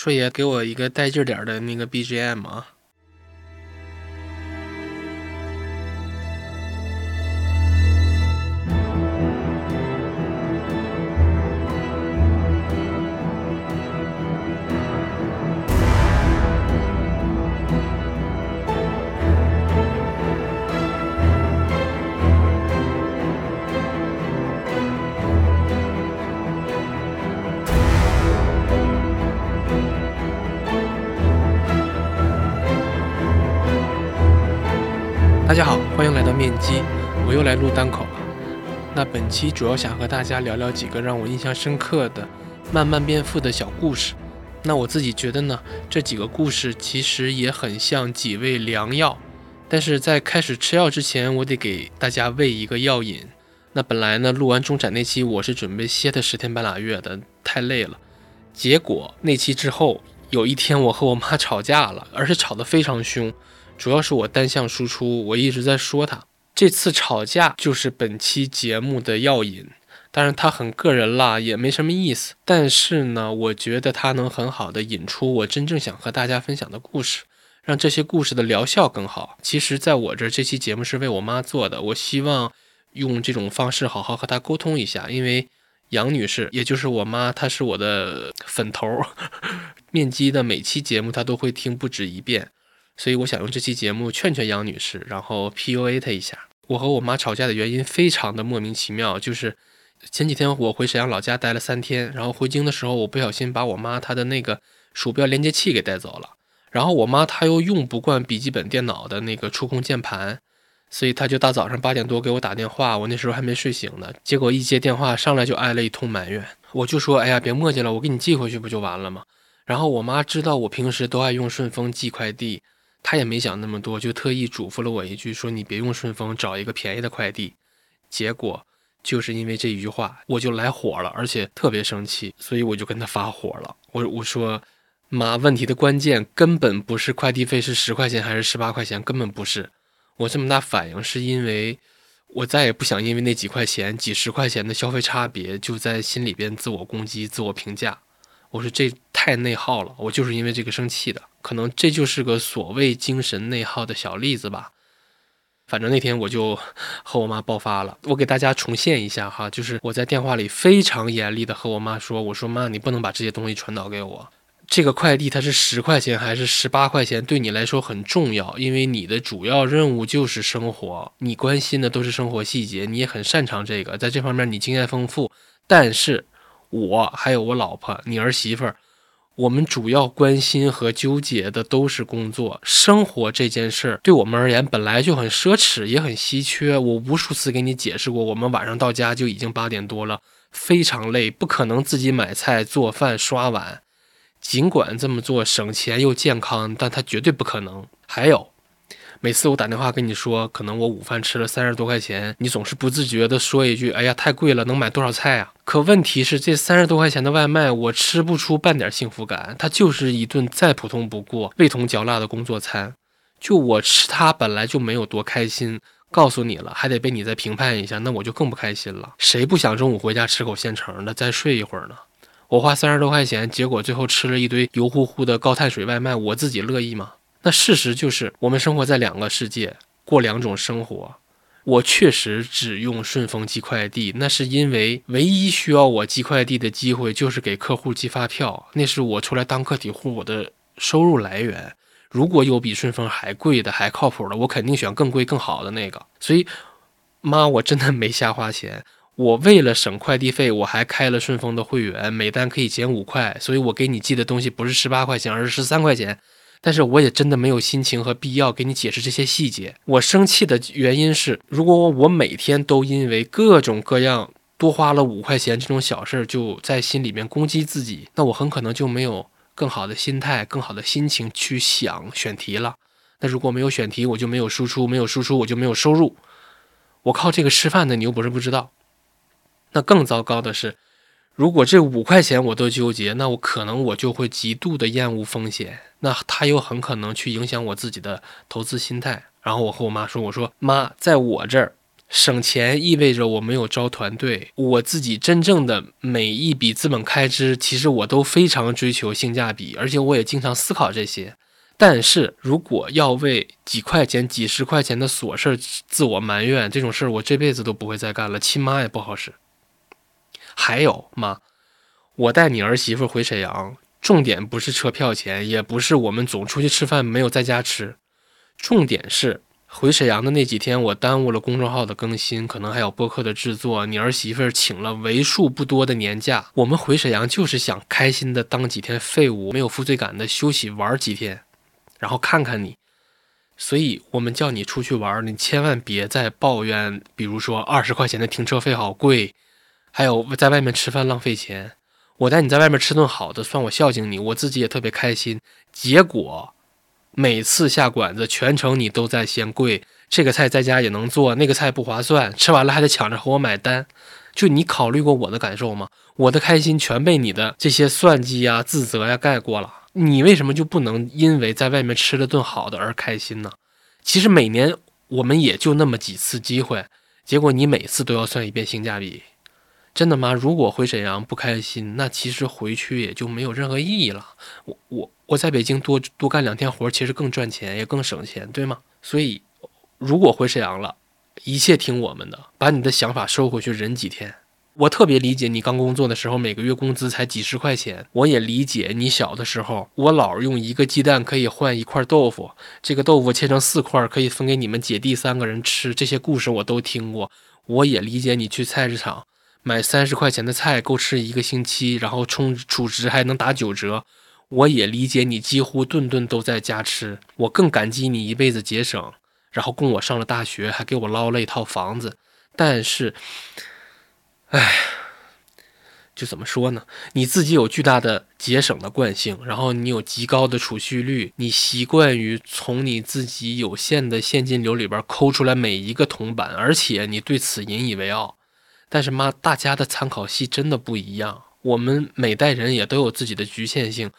说爷给我一个带劲点的那个 BGM 啊。期主要想和大家聊聊几个让我印象深刻的慢慢变富的小故事。那我自己觉得呢，这几个故事其实也很像几味良药。但是在开始吃药之前，我得给大家喂一个药引。那本来呢，录完中产那期我是准备歇他十天半拉月的，太累了。结果那期之后，有一天我和我妈吵架了，而且吵得非常凶。主要是我单向输出，我一直在说他。这次吵架就是本期节目的要引，当然他很个人啦，也没什么意思。但是呢，我觉得他能很好的引出我真正想和大家分享的故事，让这些故事的疗效更好。其实，在我这这期节目是为我妈做的，我希望用这种方式好好和她沟通一下，因为杨女士，也就是我妈，她是我的粉头，面基的每期节目她都会听不止一遍。所以我想用这期节目劝劝杨女士，然后 PUA 她一下。我和我妈吵架的原因非常的莫名其妙，就是前几天我回沈阳老家待了三天，然后回京的时候，我不小心把我妈她的那个鼠标连接器给带走了。然后我妈她又用不惯笔记本电脑的那个触控键盘，所以她就大早上八点多给我打电话，我那时候还没睡醒呢。结果一接电话上来就挨了一通埋怨，我就说：“哎呀，别磨叽了，我给你寄回去不就完了吗？”然后我妈知道我平时都爱用顺丰寄快递。他也没想那么多，就特意嘱咐了我一句，说你别用顺丰，找一个便宜的快递。结果就是因为这一句话，我就来火了，而且特别生气，所以我就跟他发火了。我我说妈，问题的关键根本不是快递费是十块钱还是十八块钱，根本不是。我这么大反应是因为我再也不想因为那几块钱、几十块钱的消费差别，就在心里边自我攻击、自我评价。我说这太内耗了，我就是因为这个生气的。可能这就是个所谓精神内耗的小例子吧。反正那天我就 和我妈爆发了。我给大家重现一下哈，就是我在电话里非常严厉的和我妈说：“我说妈，你不能把这些东西传导给我。这个快递它是十块钱还是十八块钱，对你来说很重要，因为你的主要任务就是生活，你关心的都是生活细节，你也很擅长这个，在这方面你经验丰富。但是。”我还有我老婆，你儿媳妇儿，我们主要关心和纠结的都是工作、生活这件事儿。对我们而言，本来就很奢侈，也很稀缺。我无数次给你解释过，我们晚上到家就已经八点多了，非常累，不可能自己买菜、做饭、刷碗。尽管这么做省钱又健康，但它绝对不可能。还有。每次我打电话跟你说，可能我午饭吃了三十多块钱，你总是不自觉地说一句：“哎呀，太贵了，能买多少菜啊？”可问题是，这三十多块钱的外卖，我吃不出半点幸福感，它就是一顿再普通不过、味同嚼蜡的工作餐。就我吃它本来就没有多开心，告诉你了，还得被你再评判一下，那我就更不开心了。谁不想中午回家吃口现成的，再睡一会儿呢？我花三十多块钱，结果最后吃了一堆油乎乎的高碳水外卖，我自己乐意吗？那事实就是，我们生活在两个世界，过两种生活。我确实只用顺丰寄快递，那是因为唯一需要我寄快递的机会就是给客户寄发票，那是我出来当个体户我的收入来源。如果有比顺丰还贵的、还靠谱的，我肯定选更贵、更好的那个。所以，妈，我真的没瞎花钱。我为了省快递费，我还开了顺丰的会员，每单可以减五块。所以我给你寄的东西不是十八块钱，而是十三块钱。但是我也真的没有心情和必要给你解释这些细节。我生气的原因是，如果我每天都因为各种各样多花了五块钱这种小事就在心里面攻击自己，那我很可能就没有更好的心态、更好的心情去想选题了。那如果没有选题，我就没有输出，没有输出，我就没有收入。我靠这个吃饭的，你又不是不知道。那更糟糕的是。如果这五块钱我都纠结，那我可能我就会极度的厌恶风险，那他又很可能去影响我自己的投资心态。然后我和我妈说：“我说妈，在我这儿省钱意味着我没有招团队，我自己真正的每一笔资本开支，其实我都非常追求性价比，而且我也经常思考这些。但是如果要为几块钱、几十块钱的琐事自我埋怨，这种事儿我这辈子都不会再干了，亲妈也不好使。还有妈，我带你儿媳妇回沈阳，重点不是车票钱，也不是我们总出去吃饭没有在家吃，重点是。回沈阳的那几天，我耽误了公众号的更新，可能还有播客的制作。你儿媳妇请了为数不多的年假，我们回沈阳就是想开心的当几天废物，没有负罪感的休息玩几天，然后看看你。所以我们叫你出去玩，你千万别再抱怨，比如说二十块钱的停车费好贵，还有在外面吃饭浪费钱。我带你在外面吃顿好的，算我孝敬你，我自己也特别开心。结果。每次下馆子，全程你都在嫌贵，这个菜在家也能做，那个菜不划算，吃完了还得抢着和我买单。就你考虑过我的感受吗？我的开心全被你的这些算计呀、自责呀盖过了。你为什么就不能因为在外面吃了顿好的而开心呢？其实每年我们也就那么几次机会，结果你每次都要算一遍性价比。真的吗？如果回沈阳不开心，那其实回去也就没有任何意义了。我我我在北京多多干两天活，其实更赚钱，也更省钱，对吗？所以，如果回沈阳了，一切听我们的，把你的想法收回去，忍几天。我特别理解你刚工作的时候，每个月工资才几十块钱。我也理解你小的时候，我姥用一个鸡蛋可以换一块豆腐，这个豆腐切成四块可以分给你们姐弟三个人吃。这些故事我都听过。我也理解你去菜市场。买三十块钱的菜够吃一个星期，然后充储值还能打九折。我也理解你几乎顿顿都在家吃，我更感激你一辈子节省，然后供我上了大学，还给我捞了一套房子。但是，哎，就怎么说呢？你自己有巨大的节省的惯性，然后你有极高的储蓄率，你习惯于从你自己有限的现金流里边抠出来每一个铜板，而且你对此引以为傲。但是妈，大家的参考系真的不一样。我们每代人也都有自己的局限性。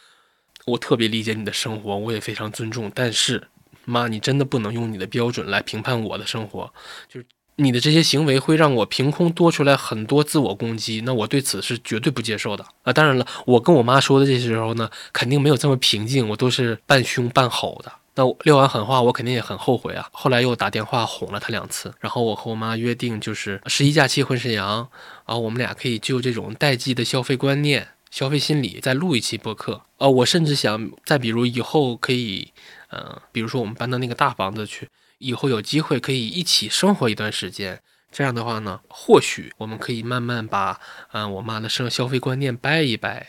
我特别理解你的生活，我也非常尊重。但是妈，你真的不能用你的标准来评判我的生活。就是你的这些行为会让我凭空多出来很多自我攻击，那我对此是绝对不接受的啊！当然了，我跟我妈说的这些时候呢，肯定没有这么平静，我都是半凶半吼的。那撂完狠话，我肯定也很后悔啊。后来又打电话哄了他两次，然后我和我妈约定，就是十一假期回沈阳，然后我们俩可以就这种代际的消费观念、消费心理再录一期播客。呃，我甚至想再比如以后可以，嗯，比如说我们搬到那个大房子去，以后有机会可以一起生活一段时间。这样的话呢，或许我们可以慢慢把，嗯，我妈的生消费观念掰一掰。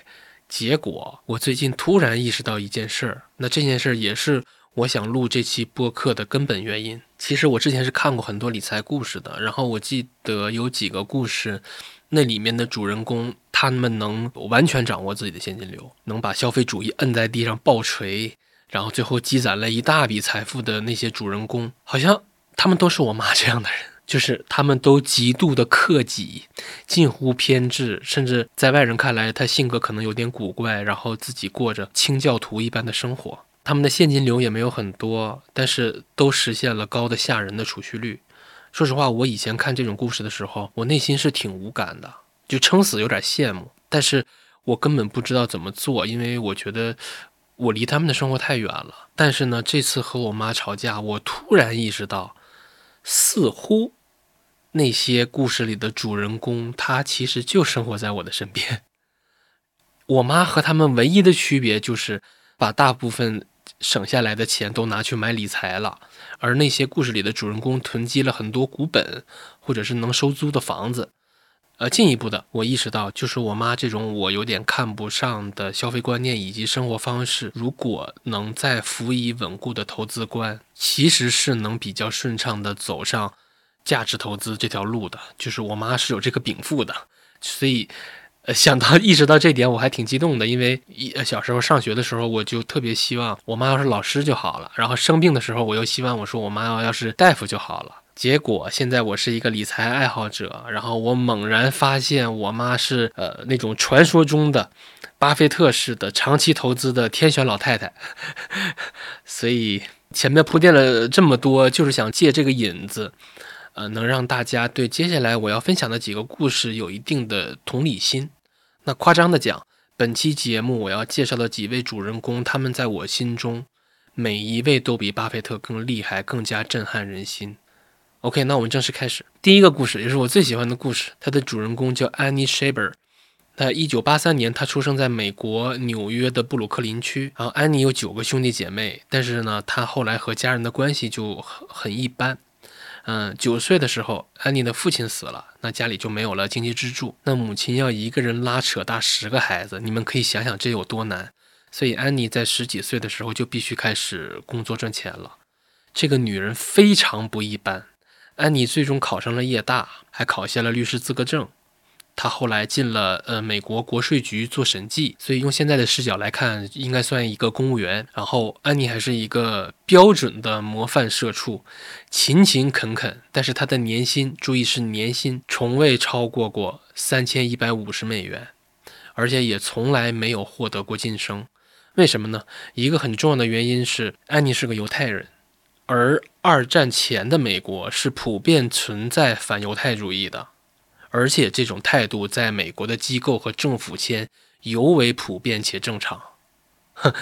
结果我最近突然意识到一件事儿，那这件事儿也是。我想录这期播客的根本原因，其实我之前是看过很多理财故事的。然后我记得有几个故事，那里面的主人公他们能完全掌握自己的现金流，能把消费主义摁在地上暴锤，然后最后积攒了一大笔财富的那些主人公，好像他们都是我妈这样的人，就是他们都极度的克己，近乎偏执，甚至在外人看来，他性格可能有点古怪，然后自己过着清教徒一般的生活。他们的现金流也没有很多，但是都实现了高的吓人的储蓄率。说实话，我以前看这种故事的时候，我内心是挺无感的，就撑死有点羡慕。但是我根本不知道怎么做，因为我觉得我离他们的生活太远了。但是呢，这次和我妈吵架，我突然意识到，似乎那些故事里的主人公，他其实就生活在我的身边。我妈和他们唯一的区别就是把大部分。省下来的钱都拿去买理财了，而那些故事里的主人公囤积了很多股本，或者是能收租的房子。呃，进一步的，我意识到，就是我妈这种我有点看不上的消费观念以及生活方式，如果能再辅以稳固的投资观，其实是能比较顺畅的走上价值投资这条路的。就是我妈是有这个禀赋的，所以。呃，想到意识到这点，我还挺激动的，因为一小时候上学的时候，我就特别希望我妈要是老师就好了，然后生病的时候，我又希望我说我妈要要是大夫就好了。结果现在我是一个理财爱好者，然后我猛然发现我妈是呃那种传说中的巴菲特式的长期投资的天选老太太，所以前面铺垫了这么多，就是想借这个引子。呃，能让大家对接下来我要分享的几个故事有一定的同理心。那夸张的讲，本期节目我要介绍的几位主人公，他们在我心中每一位都比巴菲特更厉害，更加震撼人心。OK，那我们正式开始。第一个故事也是我最喜欢的故事，它的主人公叫 Annie Shaber。那一九八三年，他出生在美国纽约的布鲁克林区。然后安妮有九个兄弟姐妹，但是呢，她后来和家人的关系就很很一般。嗯，九岁的时候，安妮的父亲死了，那家里就没有了经济支柱。那母亲要一个人拉扯大十个孩子，你们可以想想这有多难。所以安妮在十几岁的时候就必须开始工作赚钱了。这个女人非常不一般。安妮最终考上了夜大，还考下了律师资格证。他后来进了呃美国国税局做审计，所以用现在的视角来看，应该算一个公务员。然后安妮还是一个标准的模范社畜，勤勤恳恳。但是他的年薪，注意是年薪，从未超过过三千一百五十美元，而且也从来没有获得过晋升。为什么呢？一个很重要的原因是安妮是个犹太人，而二战前的美国是普遍存在反犹太主义的。而且这种态度在美国的机构和政府间尤为普遍且正常。哼，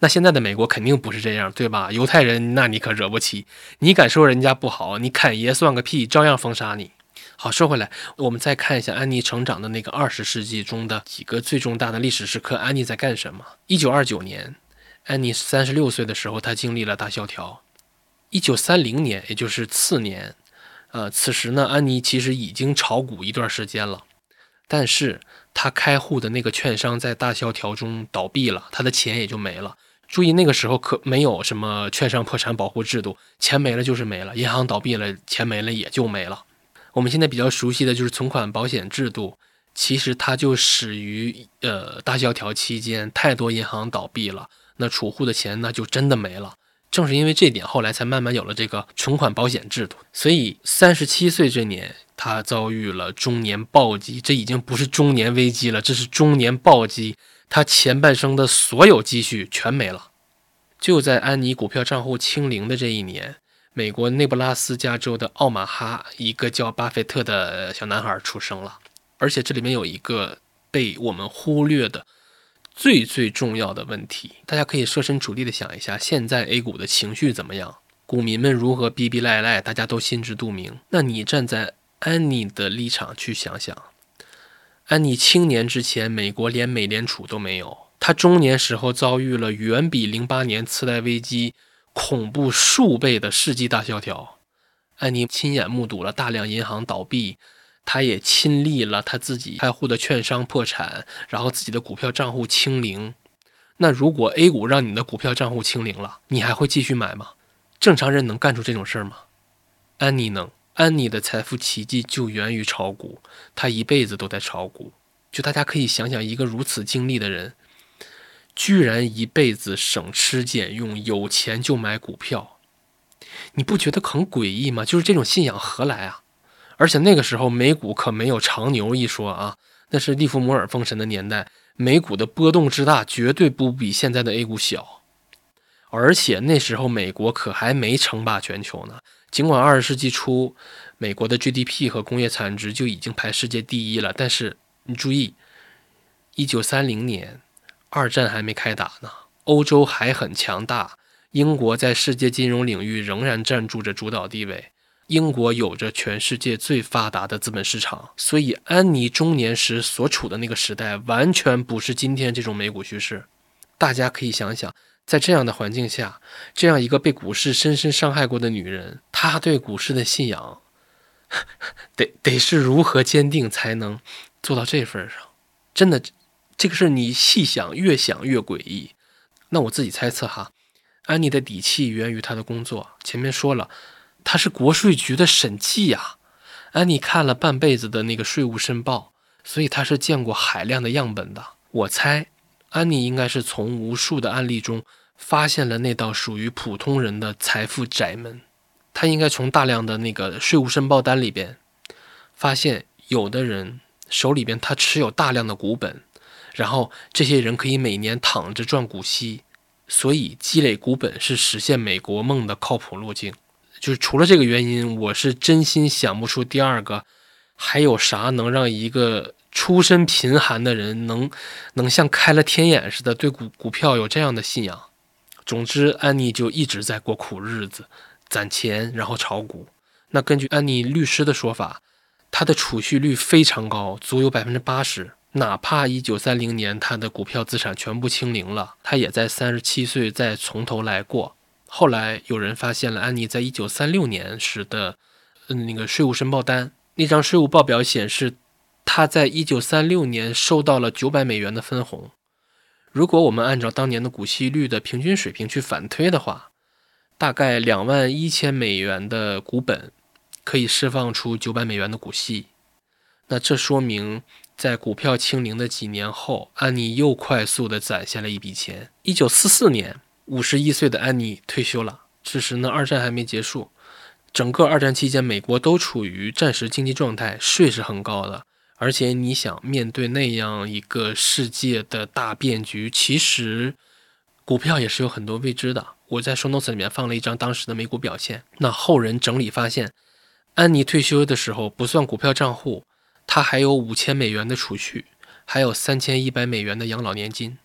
那现在的美国肯定不是这样，对吧？犹太人，那你可惹不起。你敢说人家不好？你侃爷算个屁，照样封杀你。好，说回来，我们再看一下安妮成长的那个二十世纪中的几个最重大的历史时刻。安妮在干什么？一九二九年，安妮三十六岁的时候，她经历了大萧条。一九三零年，也就是次年。呃，此时呢，安妮其实已经炒股一段时间了，但是她开户的那个券商在大萧条中倒闭了，她的钱也就没了。注意，那个时候可没有什么券商破产保护制度，钱没了就是没了，银行倒闭了，钱没了也就没了。我们现在比较熟悉的就是存款保险制度，其实它就始于呃大萧条期间，太多银行倒闭了，那储户的钱那就真的没了。正是因为这点，后来才慢慢有了这个存款保险制度。所以，三十七岁这年，他遭遇了中年暴击。这已经不是中年危机了，这是中年暴击。他前半生的所有积蓄全没了。就在安妮股票账户清零的这一年，美国内布拉斯加州的奥马哈，一个叫巴菲特的小男孩出生了。而且这里面有一个被我们忽略的。最最重要的问题，大家可以设身处地的想一下，现在 A 股的情绪怎么样？股民们如何逼逼赖赖？大家都心知肚明。那你站在安妮的立场去想想，安妮青年之前，美国连美联储都没有，她中年时候遭遇了远比零八年次贷危机恐怖数倍的世纪大萧条，安妮亲眼目睹了大量银行倒闭。他也亲历了他自己开户的券商破产，然后自己的股票账户清零。那如果 A 股让你的股票账户清零了，你还会继续买吗？正常人能干出这种事儿吗？安妮能。安妮的财富奇迹就源于炒股，她一辈子都在炒股。就大家可以想想，一个如此经历的人，居然一辈子省吃俭用，有钱就买股票，你不觉得很诡异吗？就是这种信仰何来啊？而且那个时候美股可没有长牛一说啊，那是利弗摩尔封神的年代，美股的波动之大绝对不比现在的 A 股小。而且那时候美国可还没称霸全球呢。尽管二十世纪初美国的 GDP 和工业产值就已经排世界第一了，但是你注意，一九三零年二战还没开打呢，欧洲还很强大，英国在世界金融领域仍然占据着主导地位。英国有着全世界最发达的资本市场，所以安妮中年时所处的那个时代完全不是今天这种美股趋势。大家可以想想，在这样的环境下，这样一个被股市深深伤害过的女人，她对股市的信仰，得得是如何坚定才能做到这份上？真的，这个事你细想，越想越诡异。那我自己猜测哈，安妮的底气源于她的工作。前面说了。他是国税局的审计呀，安妮看了半辈子的那个税务申报，所以他是见过海量的样本的。我猜，安妮应该是从无数的案例中发现了那道属于普通人的财富窄门。他应该从大量的那个税务申报单里边，发现有的人手里边他持有大量的股本，然后这些人可以每年躺着赚股息，所以积累股本是实现美国梦的靠谱路径。就是除了这个原因，我是真心想不出第二个还有啥能让一个出身贫寒的人能能像开了天眼似的对股股票有这样的信仰。总之，安妮就一直在过苦日子，攒钱然后炒股。那根据安妮律师的说法，她的储蓄率非常高，足有百分之八十。哪怕一九三零年她的股票资产全部清零了，她也在三十七岁再从头来过。后来有人发现了安妮在一九三六年时的，嗯，那个税务申报单，那张税务报表显示，她在一九三六年收到了九百美元的分红。如果我们按照当年的股息率的平均水平去反推的话，大概两万一千美元的股本可以释放出九百美元的股息。那这说明，在股票清零的几年后，安妮又快速的攒下了一笔钱。一九四四年。五十一岁的安妮退休了。此时呢，二战还没结束，整个二战期间，美国都处于战时经济状态，税是很高的。而且你想面对那样一个世界的大变局，其实股票也是有很多未知的。我在 show notes 里面放了一张当时的美股表现。那后人整理发现，安妮退休的时候不算股票账户，她还有五千美元的储蓄，还有三千一百美元的养老年金，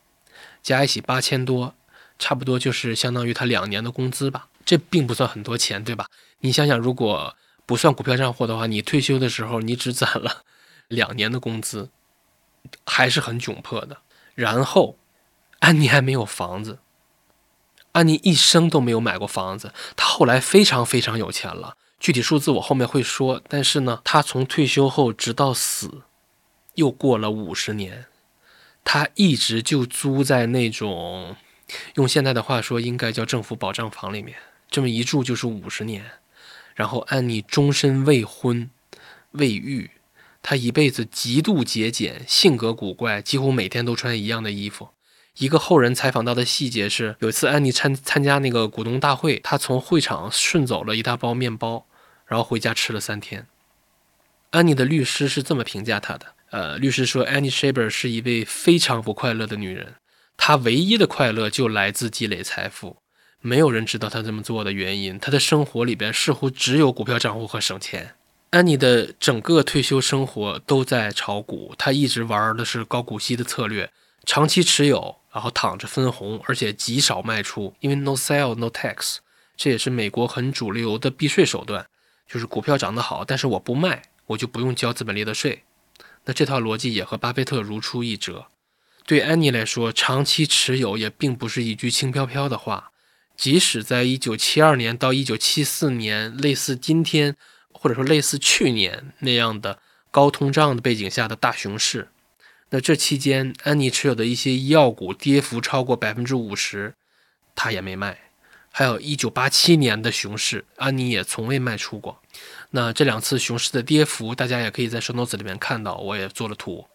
加一起八千多。差不多就是相当于他两年的工资吧，这并不算很多钱，对吧？你想想，如果不算股票账户的话，你退休的时候你只攒了两年的工资，还是很窘迫的。然后，安妮还没有房子，安妮一生都没有买过房子。她后来非常非常有钱了，具体数字我后面会说。但是呢，她从退休后直到死，又过了五十年，她一直就租在那种。用现在的话说，应该叫政府保障房里面，这么一住就是五十年。然后安妮终身未婚未育，她一辈子极度节俭，性格古怪，几乎每天都穿一样的衣服。一个后人采访到的细节是，有一次安妮参参加那个股东大会，她从会场顺走了一大包面包，然后回家吃了三天。安妮的律师是这么评价她的，呃，律师说，Annie Shaber 是一位非常不快乐的女人。他唯一的快乐就来自积累财富，没有人知道他这么做的原因。他的生活里边似乎只有股票账户和省钱。安妮的整个退休生活都在炒股，他一直玩的是高股息的策略，长期持有，然后躺着分红，而且极少卖出，因为 no sell no tax，这也是美国很主流的避税手段，就是股票涨得好，但是我不卖，我就不用交资本利得税。那这套逻辑也和巴菲特如出一辙。对安妮来说，长期持有也并不是一句轻飘飘的话。即使在1972年到1974年，类似今天或者说类似去年那样的高通胀的背景下的大熊市，那这期间安妮持有的一些医药股跌幅超过百分之五十，她也没卖。还有1987年的熊市，安妮也从未卖出过。那这两次熊市的跌幅，大家也可以在 show notes 里面看到，我也做了图。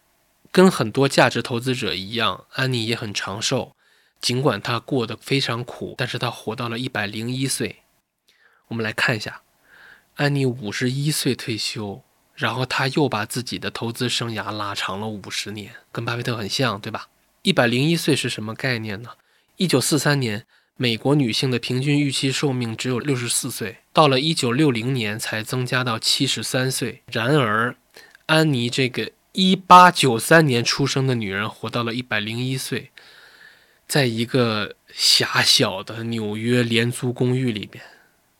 跟很多价值投资者一样，安妮也很长寿。尽管她过得非常苦，但是她活到了一百零一岁。我们来看一下，安妮五十一岁退休，然后她又把自己的投资生涯拉长了五十年，跟巴菲特很像，对吧？一百零一岁是什么概念呢？一九四三年，美国女性的平均预期寿命只有六十四岁，到了一九六零年才增加到七十三岁。然而，安妮这个。一八九三年出生的女人活到了一百零一岁，在一个狭小的纽约廉租公寓里边。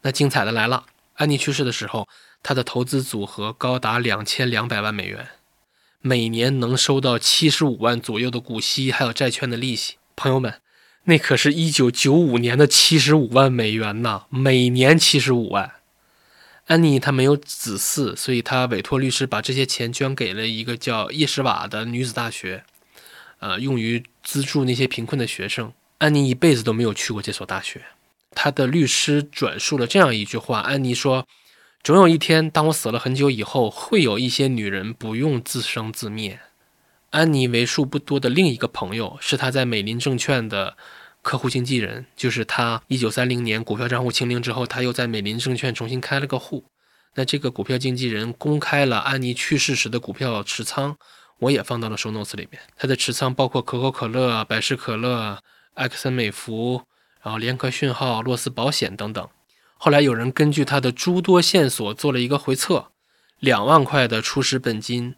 那精彩的来了，安妮去世的时候，她的投资组合高达两千两百万美元，每年能收到七十五万左右的股息，还有债券的利息。朋友们，那可是一九九五年的七十五万美元呐，每年七十五万。安妮她没有子嗣，所以她委托律师把这些钱捐给了一个叫叶什瓦的女子大学，呃，用于资助那些贫困的学生。安妮一辈子都没有去过这所大学。她的律师转述了这样一句话：安妮说，总有一天，当我死了很久以后，会有一些女人不用自生自灭。安妮为数不多的另一个朋友是她在美林证券的。客户经纪人就是他。一九三零年股票账户清零之后，他又在美林证券重新开了个户。那这个股票经纪人公开了安妮去世时的股票持仓，我也放到了收 notes 里面。他的持仓包括可口可乐、百事可乐、埃克森美孚，然后联合讯号、洛斯保险等等。后来有人根据他的诸多线索做了一个回测，两万块的初始本金，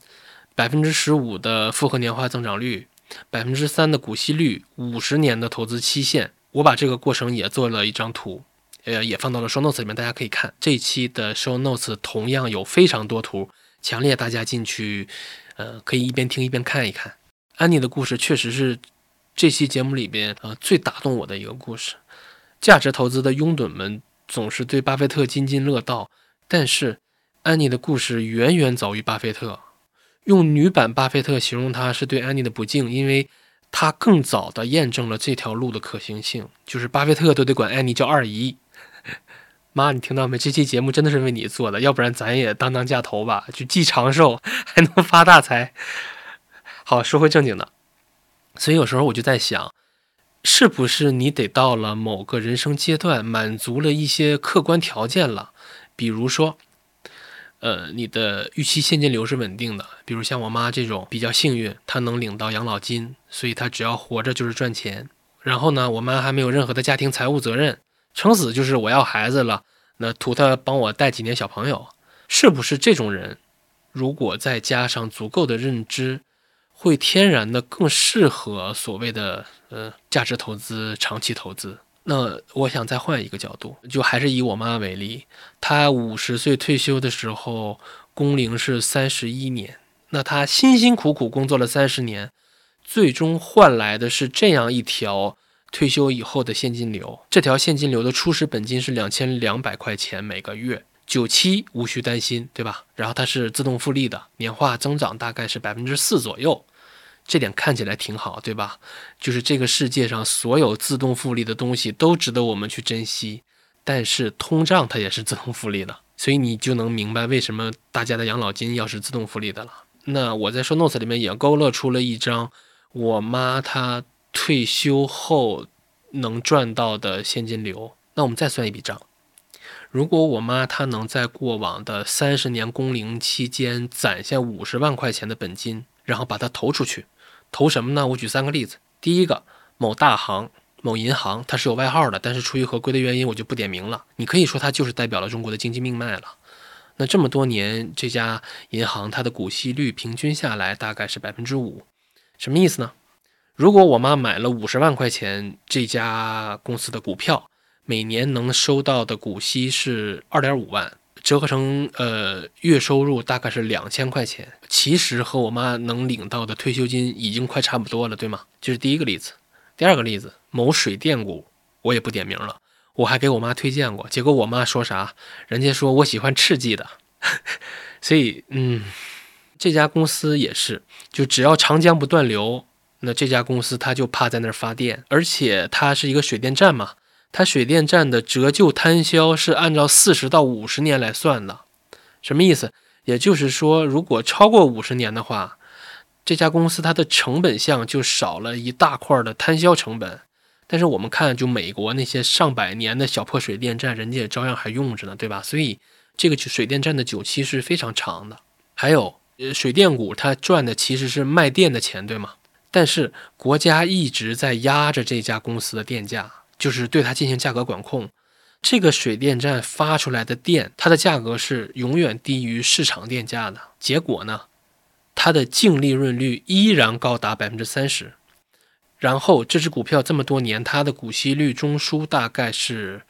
百分之十五的复合年化增长率，百分之三的股息率，五十年的投资期限。我把这个过程也做了一张图，呃，也放到了 show notes 里面，大家可以看。这一期的 show notes 同样有非常多图，强烈大家进去，呃，可以一边听一边看一看。安妮的故事确实是这期节目里边呃最打动我的一个故事。价值投资的拥趸们总是对巴菲特津津乐道，但是安妮的故事远远早于巴菲特。用女版巴菲特形容她是对安妮的不敬，因为她更早的验证了这条路的可行性。就是巴菲特都得管安妮叫二姨。妈，你听到没？这期节目真的是为你做的，要不然咱也当当价投吧，就既长寿还能发大财。好，说回正经的，所以有时候我就在想。是不是你得到了某个人生阶段，满足了一些客观条件了？比如说，呃，你的预期现金流是稳定的。比如像我妈这种比较幸运，她能领到养老金，所以她只要活着就是赚钱。然后呢，我妈还没有任何的家庭财务责任，撑死就是我要孩子了，那图她帮我带几年小朋友。是不是这种人，如果再加上足够的认知？会天然的更适合所谓的呃价值投资、长期投资。那我想再换一个角度，就还是以我妈为例，她五十岁退休的时候，工龄是三十一年。那她辛辛苦苦工作了三十年，最终换来的是这样一条退休以后的现金流。这条现金流的初始本金是两千两百块钱每个月。九七无需担心，对吧？然后它是自动复利的，年化增长大概是百分之四左右，这点看起来挺好，对吧？就是这个世界上所有自动复利的东西都值得我们去珍惜，但是通胀它也是自动复利的，所以你就能明白为什么大家的养老金要是自动复利的了。那我在说 notes 里面也勾勒出了一张我妈她退休后能赚到的现金流。那我们再算一笔账。如果我妈她能在过往的三十年工龄期间攒下五十万块钱的本金，然后把它投出去，投什么呢？我举三个例子。第一个，某大行、某银行，它是有外号的，但是出于合规的原因，我就不点名了。你可以说它就是代表了中国的经济命脉了。那这么多年，这家银行它的股息率平均下来大概是百分之五，什么意思呢？如果我妈买了五十万块钱这家公司的股票。每年能收到的股息是二点五万，折合成呃月收入大概是两千块钱。其实和我妈能领到的退休金已经快差不多了，对吗？这是第一个例子。第二个例子，某水电股，我也不点名了，我还给我妈推荐过，结果我妈说啥？人家说我喜欢刺激的，所以嗯，这家公司也是，就只要长江不断流，那这家公司它就怕在那儿发电，而且它是一个水电站嘛。它水电站的折旧摊销是按照四十到五十年来算的，什么意思？也就是说，如果超过五十年的话，这家公司它的成本项就少了一大块的摊销成本。但是我们看，就美国那些上百年的小破水电站，人家也照样还用着呢，对吧？所以这个水电站的久期是非常长的。还有，水电股它赚的其实是卖电的钱，对吗？但是国家一直在压着这家公司的电价。就是对它进行价格管控，这个水电站发出来的电，它的价格是永远低于市场电价的。结果呢，它的净利润率依然高达百分之三十。然后这只股票这么多年，它的股息率中枢大概是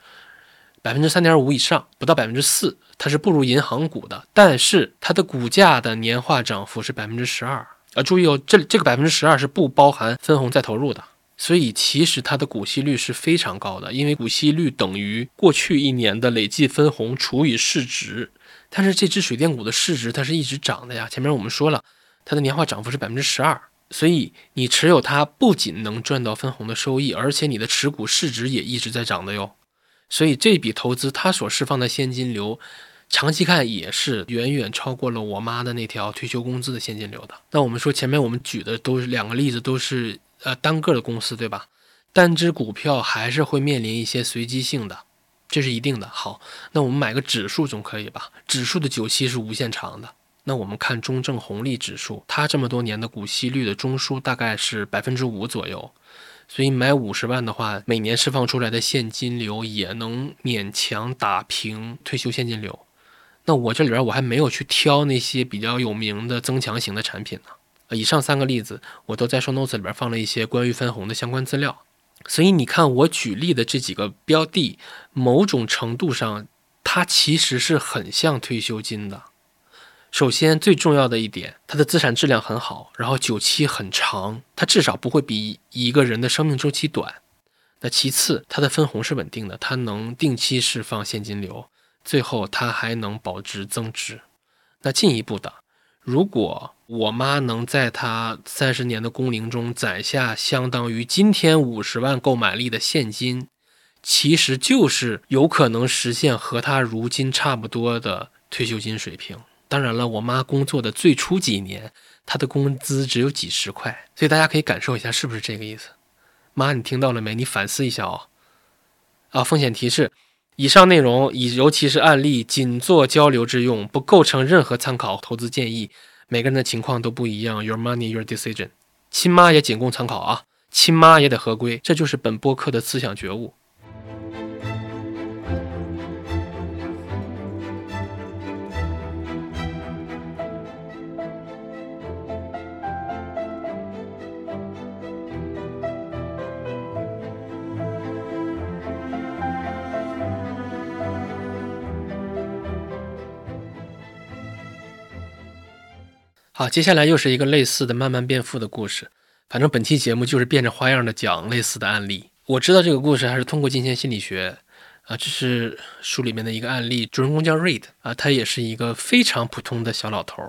百分之三点五以上，不到百分之四，它是不如银行股的。但是它的股价的年化涨幅是百分之十二。啊，注意哦，这这个百分之十二是不包含分红再投入的。所以其实它的股息率是非常高的，因为股息率等于过去一年的累计分红除以市值。但是这只水电股的市值它是一直涨的呀，前面我们说了，它的年化涨幅是百分之十二。所以你持有它不仅能赚到分红的收益，而且你的持股市值也一直在涨的哟。所以这笔投资它所释放的现金流，长期看也是远远超过了我妈的那条退休工资的现金流的。那我们说前面我们举的都是两个例子，都是。呃，单个的公司对吧？单只股票还是会面临一些随机性的，这是一定的。好，那我们买个指数总可以吧？指数的久期是无限长的。那我们看中证红利指数，它这么多年的股息率的中枢大概是百分之五左右。所以买五十万的话，每年释放出来的现金流也能勉强打平退休现金流。那我这里边我还没有去挑那些比较有名的增强型的产品呢。以上三个例子，我都在手 notes 里边放了一些关于分红的相关资料。所以你看，我举例的这几个标的，某种程度上，它其实是很像退休金的。首先，最重要的一点，它的资产质量很好，然后久期很长，它至少不会比一个人的生命周期短。那其次，它的分红是稳定的，它能定期释放现金流，最后它还能保值增值。那进一步的，如果我妈能在她三十年的工龄中攒下相当于今天五十万购买力的现金，其实就是有可能实现和她如今差不多的退休金水平。当然了，我妈工作的最初几年，她的工资只有几十块，所以大家可以感受一下是不是这个意思。妈，你听到了没？你反思一下哦。啊，风险提示。以上内容以尤其是案例仅做交流之用，不构成任何参考投资建议。每个人的情况都不一样，Your money, your decision。亲妈也仅供参考啊，亲妈也得合规，这就是本播客的思想觉悟。好，接下来又是一个类似的慢慢变富的故事。反正本期节目就是变着花样的讲类似的案例。我知道这个故事还是通过金钱心理学啊，这是书里面的一个案例。主人公叫 Reid 啊，他也是一个非常普通的小老头。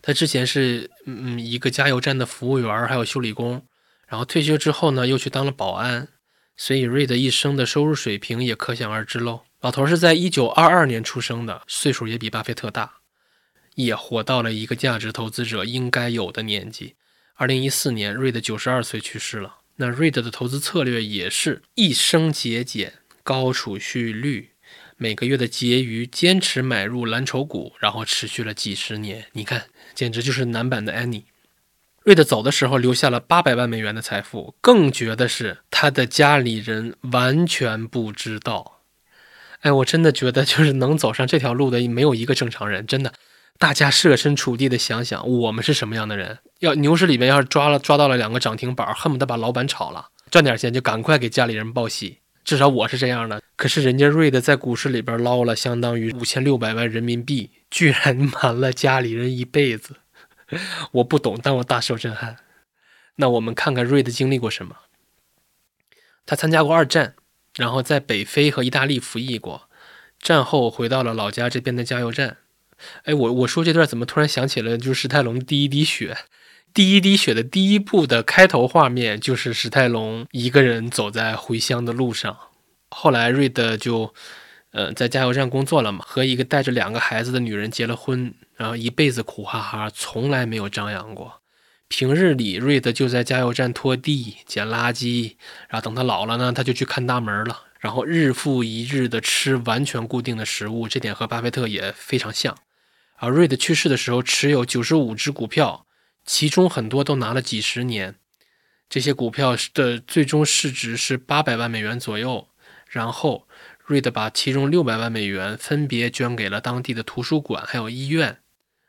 他之前是嗯一个加油站的服务员，还有修理工。然后退休之后呢，又去当了保安。所以 Reid 一生的收入水平也可想而知喽。老头是在一九二二年出生的，岁数也比巴菲特大。也活到了一个价值投资者应该有的年纪。二零一四年，瑞德九十二岁去世了。那瑞德的投资策略也是一生节俭、高储蓄率，每个月的结余坚持买入蓝筹股，然后持续了几十年。你看，简直就是男版的安妮。瑞德走的时候留下了八百万美元的财富。更绝的是，他的家里人完全不知道。哎，我真的觉得，就是能走上这条路的，没有一个正常人，真的。大家设身处地的想想，我们是什么样的人？要牛市里面要是抓了抓到了两个涨停板，恨不得把老板炒了，赚点钱就赶快给家里人报喜。至少我是这样的。可是人家瑞的在股市里边捞了相当于五千六百万人民币，居然瞒了家里人一辈子。我不懂，但我大受震撼。那我们看看瑞的经历过什么？他参加过二战，然后在北非和意大利服役过，战后回到了老家这边的加油站。哎，我我说这段怎么突然想起了就是史泰龙第一滴血，第一滴血的第一部的开头画面就是史泰龙一个人走在回乡的路上。后来瑞德就，呃，在加油站工作了嘛，和一个带着两个孩子的女人结了婚，然后一辈子苦哈哈，从来没有张扬过。平日里瑞德就在加油站拖地、捡垃圾，然后等他老了呢，他就去看大门了，然后日复一日的吃完全固定的食物，这点和巴菲特也非常像。而瑞德去世的时候，持有九十五只股票，其中很多都拿了几十年。这些股票的最终市值是八百万美元左右。然后，瑞德把其中六百万美元分别捐给了当地的图书馆还有医院。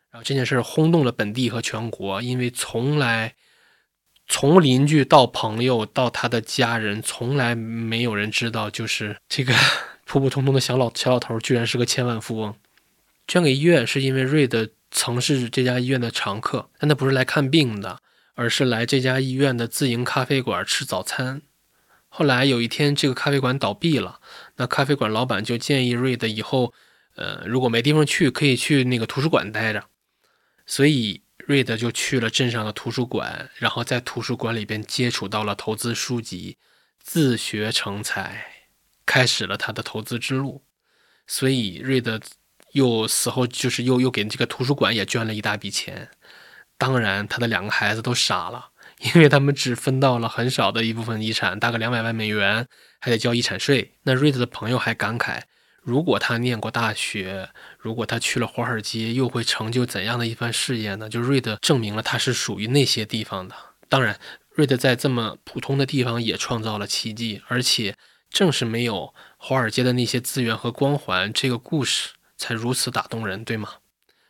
然后这件事轰动了本地和全国，因为从来从邻居到朋友到他的家人，从来没有人知道，就是这个 普普通通的小老小老头，居然是个千万富翁。捐给医院是因为瑞德曾是这家医院的常客，但他不是来看病的，而是来这家医院的自营咖啡馆吃早餐。后来有一天，这个咖啡馆倒闭了，那咖啡馆老板就建议瑞德以后，呃，如果没地方去，可以去那个图书馆待着。所以瑞德就去了镇上的图书馆，然后在图书馆里边接触到了投资书籍，自学成才，开始了他的投资之路。所以瑞德。又死后就是又又给这个图书馆也捐了一大笔钱，当然他的两个孩子都傻了，因为他们只分到了很少的一部分遗产，大概两百万美元，还得交遗产税。那瑞德的朋友还感慨，如果他念过大学，如果他去了华尔街，又会成就怎样的一番事业呢？就瑞德证明了他是属于那些地方的。当然，瑞德在这么普通的地方也创造了奇迹，而且正是没有华尔街的那些资源和光环，这个故事才如此打动人，对吗？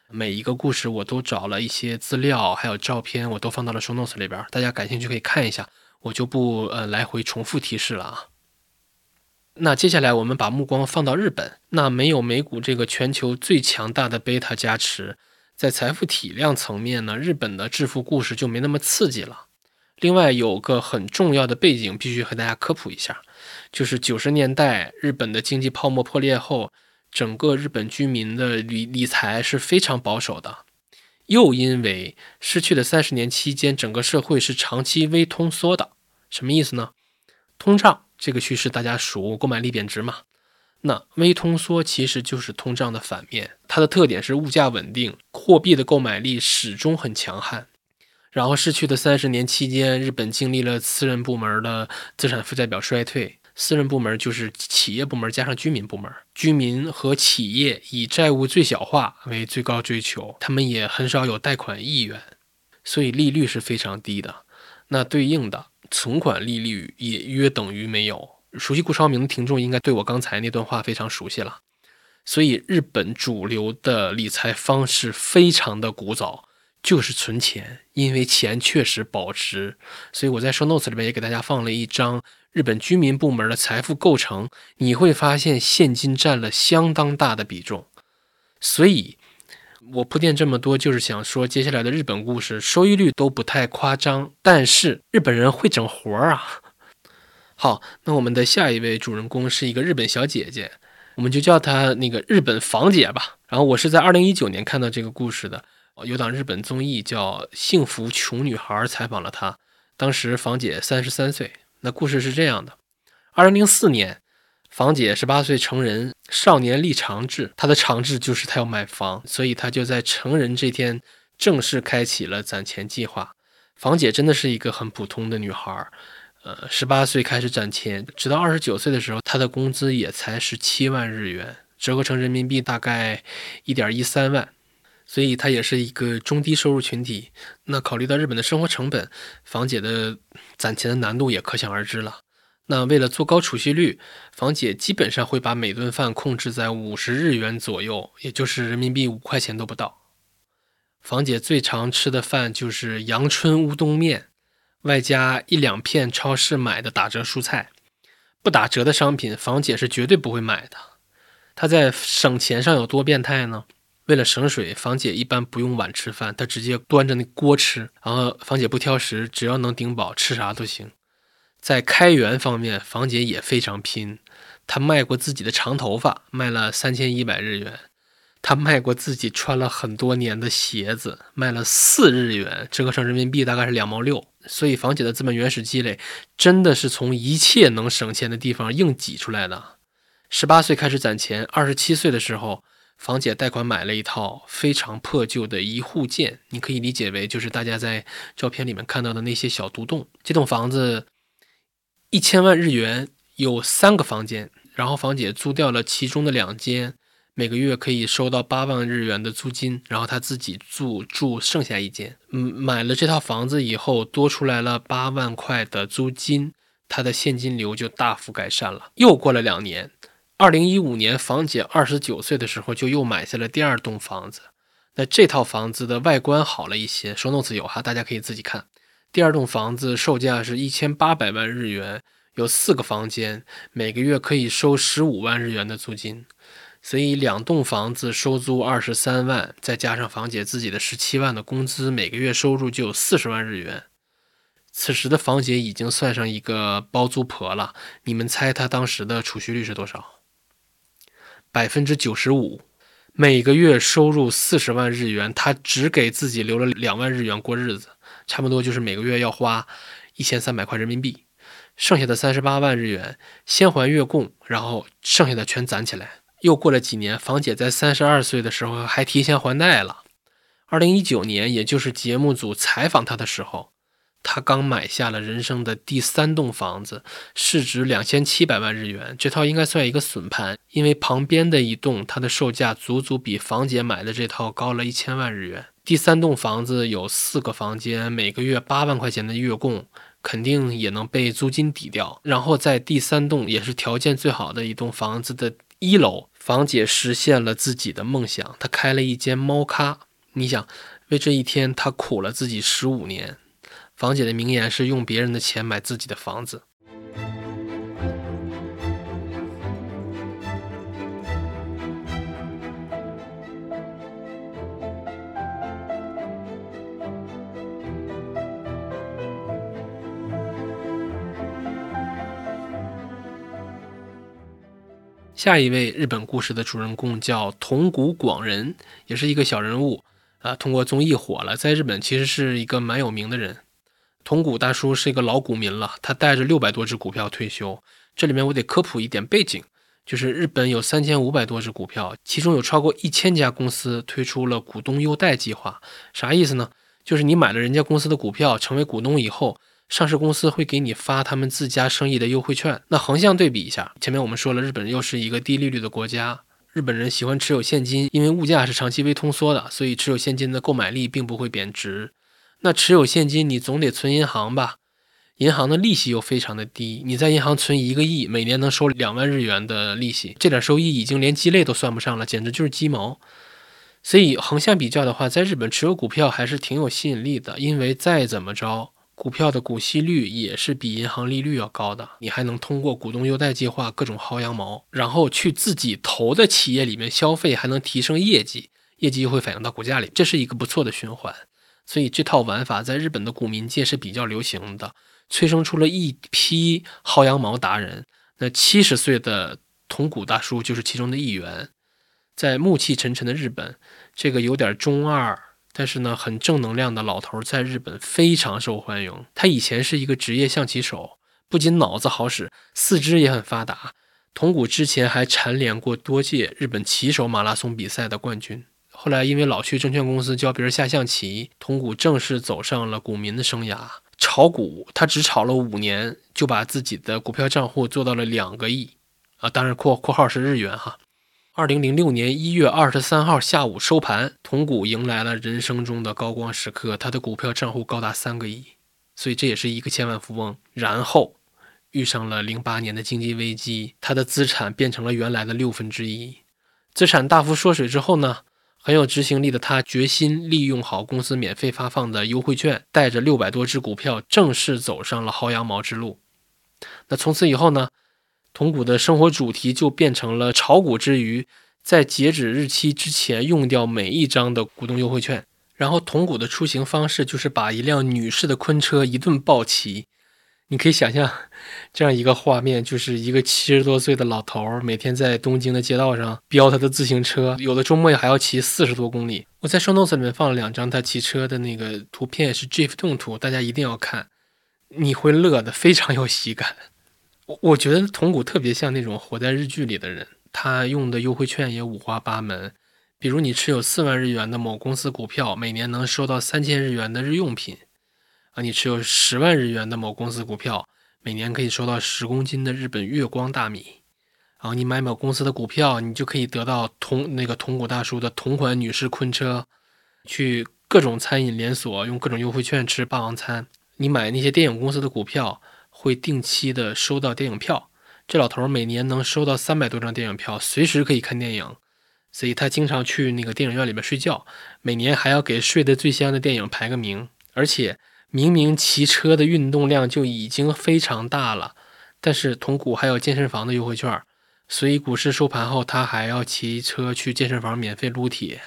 每一个故事我都找了一些资料，还有照片，我都放到了 show notes 里边，大家感兴趣可以看一下，我就不呃来回重复提示了啊。那接下来我们把目光放到日本，那没有美股这个全球最强大的贝塔加持，在财富体量层面呢，日本的致富故事就没那么刺激了。另外有个很重要的背景必须和大家科普一下，就是九十年代日本的经济泡沫破裂后。整个日本居民的理理财是非常保守的，又因为失去的三十年期间，整个社会是长期微通缩的。什么意思呢？通胀这个趋势大家熟，购买力贬值嘛。那微通缩其实就是通胀的反面，它的特点是物价稳定，货币的购买力始终很强悍。然后失去的三十年期间，日本经历了私人部门的资产负债表衰退。私人部门就是企业部门加上居民部门，居民和企业以债务最小化为最高追求，他们也很少有贷款意愿，所以利率是非常低的。那对应的存款利率也约等于没有。熟悉顾超明的听众应该对我刚才那段话非常熟悉了。所以日本主流的理财方式非常的古早，就是存钱，因为钱确实保值。所以我在 show notes 里面也给大家放了一张。日本居民部门的财富构成，你会发现现金占了相当大的比重。所以，我铺垫这么多，就是想说，接下来的日本故事收益率都不太夸张，但是日本人会整活儿啊。好，那我们的下一位主人公是一个日本小姐姐，我们就叫她那个日本房姐吧。然后我是在二零一九年看到这个故事的，有档日本综艺叫《幸福穷女孩》，采访了她，当时房姐三十三岁。那故事是这样的：二零零四年，房姐十八岁成人，少年立长志，她的长志就是她要买房，所以她就在成人这天正式开启了攒钱计划。房姐真的是一个很普通的女孩，呃，十八岁开始攒钱，直到二十九岁的时候，她的工资也才十七万日元，折合成人民币大概一点一三万。所以它也是一个中低收入群体。那考虑到日本的生活成本，房姐的攒钱的难度也可想而知了。那为了做高储蓄率，房姐基本上会把每顿饭控制在五十日元左右，也就是人民币五块钱都不到。房姐最常吃的饭就是阳春乌冬面，外加一两片超市买的打折蔬菜。不打折的商品，房姐是绝对不会买的。她在省钱上有多变态呢？为了省水，房姐一般不用碗吃饭，她直接端着那锅吃。然后房姐不挑食，只要能顶饱，吃啥都行。在开源方面，房姐也非常拼。她卖过自己的长头发，卖了三千一百日元；她卖过自己穿了很多年的鞋子，卖了四日元，折合成人民币大概是两毛六。所以房姐的资本原始积累，真的是从一切能省钱的地方硬挤出来的。十八岁开始攒钱，二十七岁的时候。房姐贷款买了一套非常破旧的一户建，你可以理解为就是大家在照片里面看到的那些小独栋。这栋房子一千万日元，有三个房间，然后房姐租掉了其中的两间，每个月可以收到八万日元的租金，然后她自己住住剩下一间。嗯，买了这套房子以后，多出来了八万块的租金，她的现金流就大幅改善了。又过了两年。二零一五年，房姐二十九岁的时候就又买下了第二栋房子。那这套房子的外观好了一些，收 notes 有哈，大家可以自己看。第二栋房子售价是一千八百万日元，有四个房间，每个月可以收十五万日元的租金。所以两栋房子收租二十三万，再加上房姐自己的十七万的工资，每个月收入就有四十万日元。此时的房姐已经算上一个包租婆了，你们猜她当时的储蓄率是多少？百分之九十五，每个月收入四十万日元，他只给自己留了两万日元过日子，差不多就是每个月要花一千三百块人民币，剩下的三十八万日元先还月供，然后剩下的全攒起来。又过了几年，房姐在三十二岁的时候还提前还贷了。二零一九年，也就是节目组采访她的时候。他刚买下了人生的第三栋房子，市值两千七百万日元。这套应该算一个损盘，因为旁边的一栋，它的售价足足比房姐买的这套高了一千万日元。第三栋房子有四个房间，每个月八万块钱的月供，肯定也能被租金抵掉。然后在第三栋也是条件最好的一栋房子的一楼，房姐实现了自己的梦想，她开了一间猫咖。你想，为这一天，她苦了自己十五年。房姐的名言是：用别人的钱买自己的房子。下一位日本故事的主人公叫桐谷广人，也是一个小人物啊。通过综艺火了，在日本其实是一个蛮有名的人。桐谷大叔是一个老股民了，他带着六百多只股票退休。这里面我得科普一点背景，就是日本有三千五百多只股票，其中有超过一千家公司推出了股东优待计划。啥意思呢？就是你买了人家公司的股票，成为股东以后。上市公司会给你发他们自家生意的优惠券。那横向对比一下，前面我们说了，日本又是一个低利率的国家，日本人喜欢持有现金，因为物价是长期微通缩的，所以持有现金的购买力并不会贬值。那持有现金，你总得存银行吧？银行的利息又非常的低，你在银行存一个亿，每年能收两万日元的利息，这点收益已经连鸡肋都算不上了，简直就是鸡毛。所以横向比较的话，在日本持有股票还是挺有吸引力的，因为再怎么着。股票的股息率也是比银行利率要高的，你还能通过股东优待计划各种薅羊毛，然后去自己投的企业里面消费，还能提升业绩，业绩又会反映到股价里，这是一个不错的循环。所以这套玩法在日本的股民界是比较流行的，催生出了一批薅羊毛达人。那七十岁的铜谷大叔就是其中的一员，在暮气沉沉的日本，这个有点中二。但是呢，很正能量的老头在日本非常受欢迎。他以前是一个职业象棋手，不仅脑子好使，四肢也很发达。铜谷之前还蝉联过多届日本棋手马拉松比赛的冠军。后来因为老去证券公司教别人下象棋，铜谷正式走上了股民的生涯。炒股，他只炒了五年，就把自己的股票账户做到了两个亿啊！当然，括括号是日元哈。二零零六年一月二十三号下午收盘，铜股迎来了人生中的高光时刻，他的股票账户高达三个亿，所以这也是一个千万富翁。然后遇上了零八年的经济危机，他的资产变成了原来的六分之一，资产大幅缩水之后呢，很有执行力的他决心利用好公司免费发放的优惠券，带着六百多只股票正式走上了薅羊毛之路。那从此以后呢？铜股的生活主题就变成了炒股之余，在截止日期之前用掉每一张的股东优惠券。然后铜股的出行方式就是把一辆女士的昆车一顿暴骑。你可以想象 这样一个画面，就是一个七十多岁的老头儿每天在东京的街道上飙他的自行车，有的周末还要骑四十多公里。我在 show notes 里面放了两张他骑车的那个图片，是 GIF 动图，大家一定要看，你会乐的非常有喜感。我我觉得铜股特别像那种活在日剧里的人，他用的优惠券也五花八门。比如你持有四万日元的某公司股票，每年能收到三千日元的日用品；啊，你持有十万日元的某公司股票，每年可以收到十公斤的日本月光大米。然后你买某公司的股票，你就可以得到同那个同股大叔的同款女士昆车，去各种餐饮连锁用各种优惠券吃霸王餐。你买那些电影公司的股票。会定期的收到电影票，这老头每年能收到三百多张电影票，随时可以看电影，所以他经常去那个电影院里面睡觉，每年还要给睡得最香的电影排个名。而且明明骑车的运动量就已经非常大了，但是同股还有健身房的优惠券，所以股市收盘后他还要骑车去健身房免费撸铁，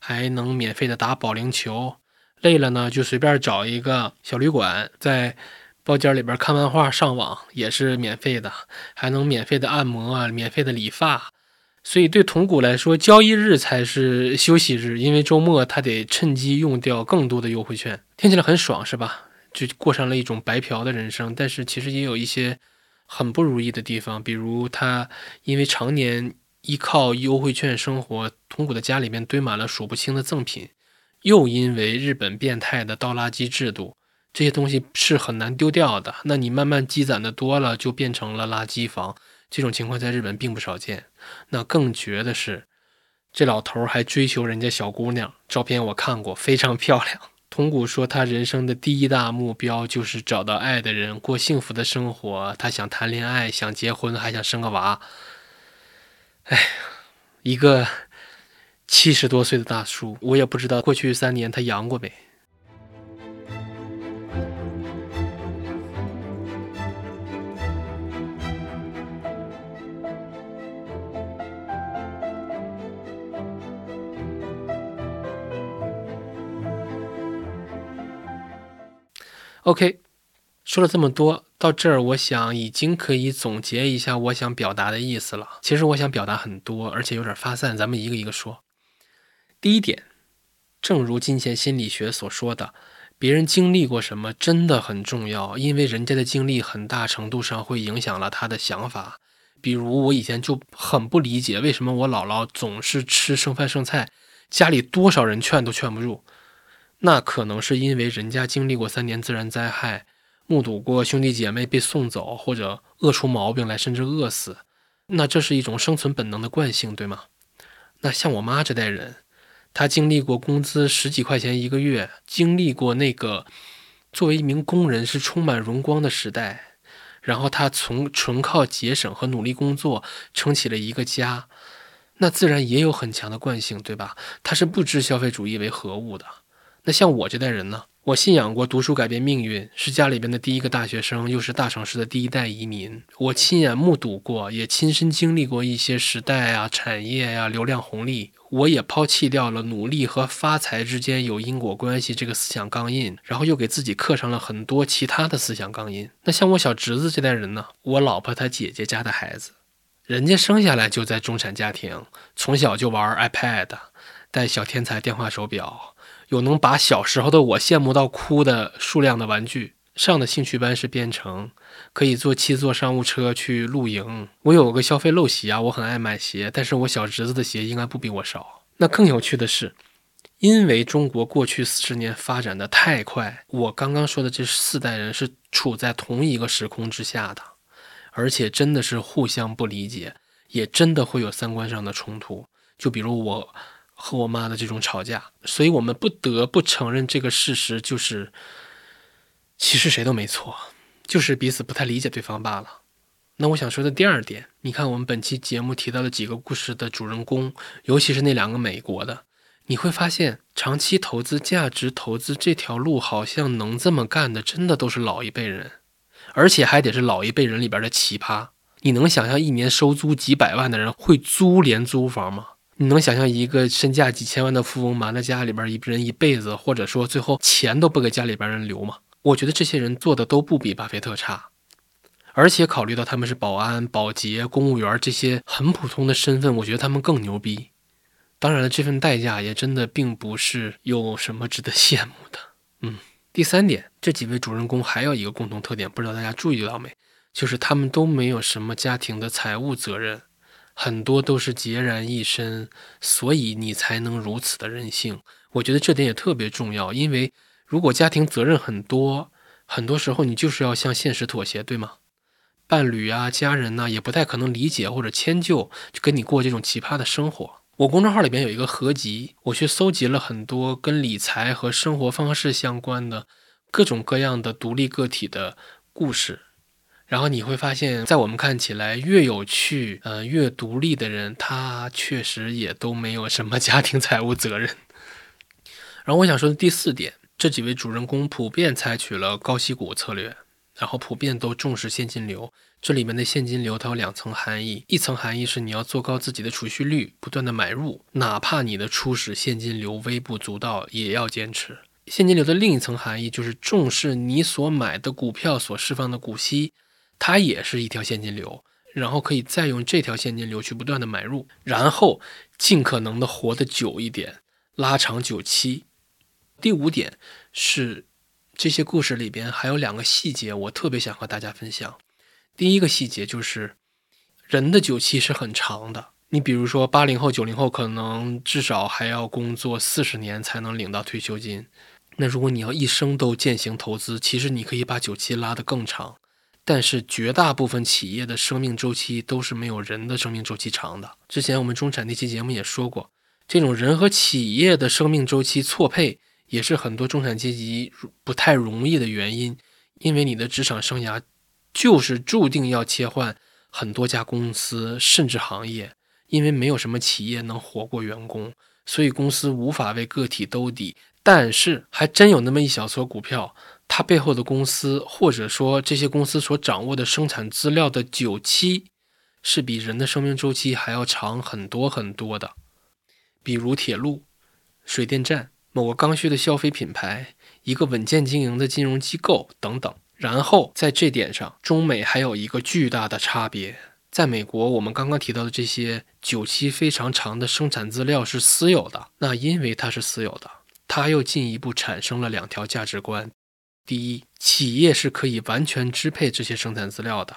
还能免费的打保龄球，累了呢就随便找一个小旅馆在。包间里边看漫画、上网也是免费的，还能免费的按摩，免费的理发。所以对铜股来说，交易日才是休息日，因为周末他得趁机用掉更多的优惠券。听起来很爽，是吧？就过上了一种白嫖的人生。但是其实也有一些很不如意的地方，比如他因为常年依靠优惠券生活，铜股的家里面堆满了数不清的赠品，又因为日本变态的倒垃圾制度。这些东西是很难丢掉的，那你慢慢积攒的多了，就变成了垃圾房。这种情况在日本并不少见。那更绝的是，这老头还追求人家小姑娘，照片我看过，非常漂亮。铜鼓说他人生的第一大目标就是找到爱的人，过幸福的生活。他想谈恋爱，想结婚，还想生个娃。哎，一个七十多岁的大叔，我也不知道过去三年他阳过没。OK，说了这么多，到这儿我想已经可以总结一下我想表达的意思了。其实我想表达很多，而且有点发散，咱们一个一个说。第一点，正如金钱心理学所说的，别人经历过什么真的很重要，因为人家的经历很大程度上会影响了他的想法。比如我以前就很不理解，为什么我姥姥总是吃剩饭剩菜，家里多少人劝都劝不住。那可能是因为人家经历过三年自然灾害，目睹过兄弟姐妹被送走或者饿出毛病来，甚至饿死。那这是一种生存本能的惯性，对吗？那像我妈这代人，她经历过工资十几块钱一个月，经历过那个作为一名工人是充满荣光的时代，然后她从纯靠节省和努力工作撑起了一个家，那自然也有很强的惯性，对吧？她是不知消费主义为何物的。那像我这代人呢？我信仰过读书改变命运，是家里边的第一个大学生，又是大城市的第一代移民。我亲眼目睹过，也亲身经历过一些时代啊、产业呀、流量红利。我也抛弃掉了努力和发财之间有因果关系这个思想钢印，然后又给自己刻上了很多其他的思想钢印。那像我小侄子这代人呢？我老婆她姐姐家的孩子，人家生下来就在中产家庭，从小就玩 iPad，带小天才电话手表。有能把小时候的我羡慕到哭的数量的玩具，上的兴趣班是编程，可以坐七座商务车去露营。我有个消费陋习啊，我很爱买鞋，但是我小侄子的鞋应该不比我少。那更有趣的是，因为中国过去四十年发展的太快，我刚刚说的这四代人是处在同一个时空之下的，而且真的是互相不理解，也真的会有三观上的冲突。就比如我。和我妈的这种吵架，所以我们不得不承认这个事实，就是其实谁都没错，就是彼此不太理解对方罢了。那我想说的第二点，你看我们本期节目提到的几个故事的主人公，尤其是那两个美国的，你会发现长期投资、价值投资这条路，好像能这么干的，真的都是老一辈人，而且还得是老一辈人里边的奇葩。你能想象一年收租几百万的人会租廉租房吗？你能想象一个身价几千万的富翁瞒着家里边一人一辈子，或者说最后钱都不给家里边人留吗？我觉得这些人做的都不比巴菲特差，而且考虑到他们是保安、保洁、公务员这些很普通的身份，我觉得他们更牛逼。当然了，这份代价也真的并不是有什么值得羡慕的。嗯，第三点，这几位主人公还有一个共同特点，不知道大家注意到没？就是他们都没有什么家庭的财务责任。很多都是孑然一身，所以你才能如此的任性。我觉得这点也特别重要，因为如果家庭责任很多，很多时候你就是要向现实妥协，对吗？伴侣啊、家人呢，也不太可能理解或者迁就，就跟你过这种奇葩的生活。我公众号里边有一个合集，我去搜集了很多跟理财和生活方式相关的各种各样的独立个体的故事。然后你会发现，在我们看起来越有趣、呃越独立的人，他确实也都没有什么 家庭财务责任。然后我想说的第四点，这几位主人公普遍采取了高息股策略，然后普遍都重视现金流。这里面的现金流它有两层含义，一层含义是你要做高自己的储蓄率，不断的买入，哪怕你的初始现金流微不足道，也要坚持。现金流的另一层含义就是重视你所买的股票所释放的股息。它也是一条现金流，然后可以再用这条现金流去不断的买入，然后尽可能的活得久一点，拉长久期。第五点是这些故事里边还有两个细节，我特别想和大家分享。第一个细节就是人的久期是很长的，你比如说八零后、九零后可能至少还要工作四十年才能领到退休金，那如果你要一生都践行投资，其实你可以把久期拉得更长。但是绝大部分企业的生命周期都是没有人的生命周期长的。之前我们中产那期节目也说过，这种人和企业的生命周期错配，也是很多中产阶级不太容易的原因。因为你的职场生涯就是注定要切换很多家公司，甚至行业，因为没有什么企业能活过员工，所以公司无法为个体兜底。但是还真有那么一小撮股票，它背后的公司，或者说这些公司所掌握的生产资料的久期，是比人的生命周期还要长很多很多的。比如铁路、水电站、某个刚需的消费品牌、一个稳健经营的金融机构等等。然后在这点上，中美还有一个巨大的差别。在美国，我们刚刚提到的这些久期非常长的生产资料是私有的，那因为它是私有的。它又进一步产生了两条价值观：第一，企业是可以完全支配这些生产资料的，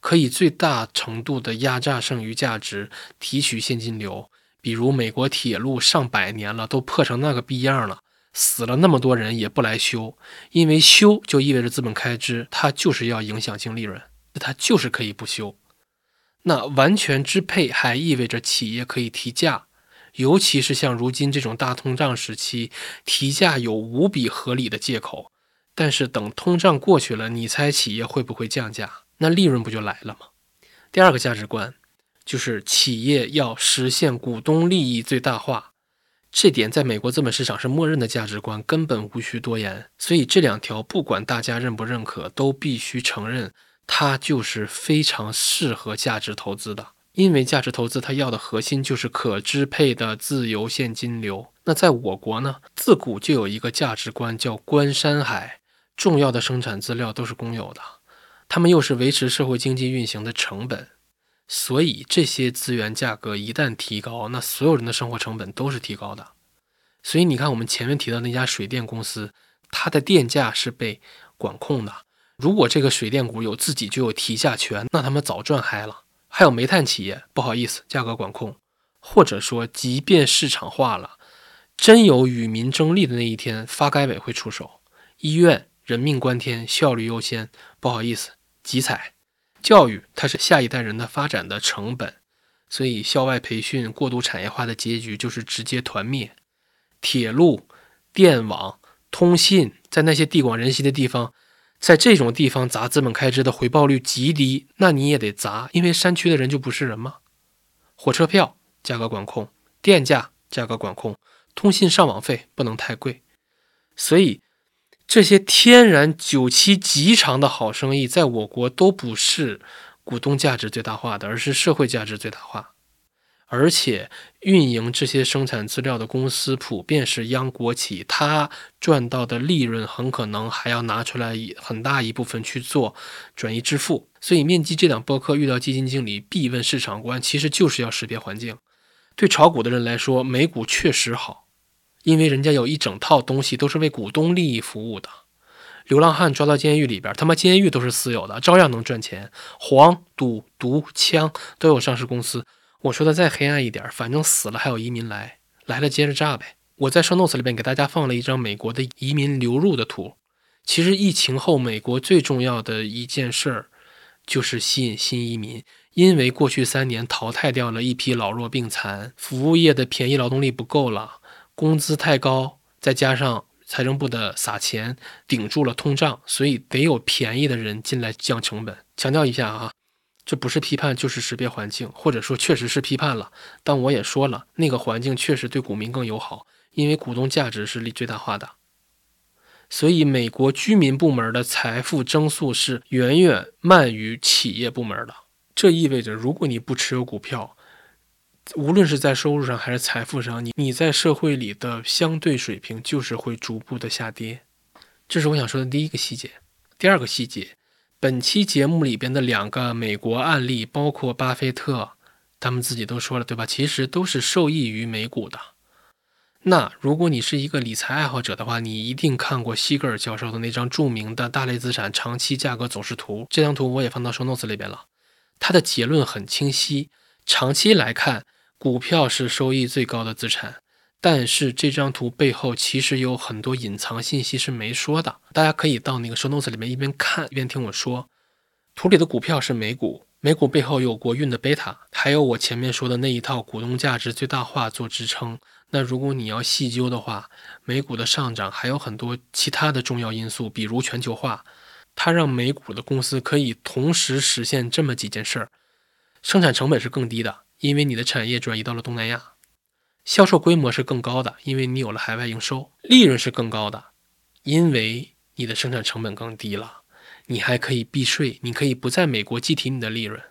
可以最大程度的压榨剩余价值，提取现金流。比如美国铁路上百年了，都破成那个逼样了，死了那么多人也不来修，因为修就意味着资本开支，它就是要影响净利润，它就是可以不修。那完全支配还意味着企业可以提价。尤其是像如今这种大通胀时期，提价有无比合理的借口。但是等通胀过去了，你猜企业会不会降价？那利润不就来了吗？第二个价值观就是企业要实现股东利益最大化，这点在美国资本市场是默认的价值观，根本无需多言。所以这两条不管大家认不认可，都必须承认，它就是非常适合价值投资的。因为价值投资它要的核心就是可支配的自由现金流。那在我国呢，自古就有一个价值观叫“观山海”，重要的生产资料都是公有的，它们又是维持社会经济运行的成本，所以这些资源价格一旦提高，那所有人的生活成本都是提高的。所以你看，我们前面提到那家水电公司，它的电价是被管控的。如果这个水电股有自己就有提价权，那他们早赚嗨了。还有煤炭企业，不好意思，价格管控，或者说，即便市场化了，真有与民争利的那一天，发改委会出手。医院人命关天，效率优先，不好意思，集采。教育它是下一代人的发展的成本，所以校外培训过度产业化的结局就是直接团灭。铁路、电网、通信，在那些地广人稀的地方。在这种地方砸资本开支的回报率极低，那你也得砸，因为山区的人就不是人吗？火车票价格管控，电价价格管控，通信上网费不能太贵，所以这些天然久期极长的好生意，在我国都不是股东价值最大化的，而是社会价值最大化。而且运营这些生产资料的公司普遍是央国企，它赚到的利润很可能还要拿出来很大一部分去做转移支付。所以，面基这档播客遇到基金经理必问市场观，其实就是要识别环境。对炒股的人来说，美股确实好，因为人家有一整套东西都是为股东利益服务的。流浪汉抓到监狱里边，他妈监狱都是私有的，照样能赚钱。黄赌毒枪都有上市公司。我说的再黑暗一点，反正死了还有移民来，来了接着炸呗。我在双 notes 里边给大家放了一张美国的移民流入的图。其实疫情后，美国最重要的一件事儿就是吸引新移民，因为过去三年淘汰掉了一批老弱病残，服务业的便宜劳动力不够了，工资太高，再加上财政部的撒钱顶住了通胀，所以得有便宜的人进来降成本。强调一下啊。这不是批判，就是识别环境，或者说确实是批判了。但我也说了，那个环境确实对股民更友好，因为股东价值是利最大化的。所以，美国居民部门的财富增速是远远慢于企业部门的。这意味着，如果你不持有股票，无论是在收入上还是财富上，你你在社会里的相对水平就是会逐步的下跌。这是我想说的第一个细节。第二个细节。本期节目里边的两个美国案例，包括巴菲特，他们自己都说了，对吧？其实都是受益于美股的。那如果你是一个理财爱好者的话，你一定看过西格尔教授的那张著名的大类资产长期价格走势图。这张图我也放到 show notes 里边了。他的结论很清晰：长期来看，股票是收益最高的资产。但是这张图背后其实有很多隐藏信息是没说的，大家可以到那个 show notes 里面一边看一边听我说。图里的股票是美股，美股背后有国运的贝塔，还有我前面说的那一套股东价值最大化做支撑。那如果你要细究的话，美股的上涨还有很多其他的重要因素，比如全球化，它让美股的公司可以同时实现这么几件事儿：生产成本是更低的，因为你的产业转移到了东南亚；销售规模是更高的，因为你有了海外营收；利润是更高的，因为你的生产成本更低了，你还可以避税，你可以不在美国计提你的利润。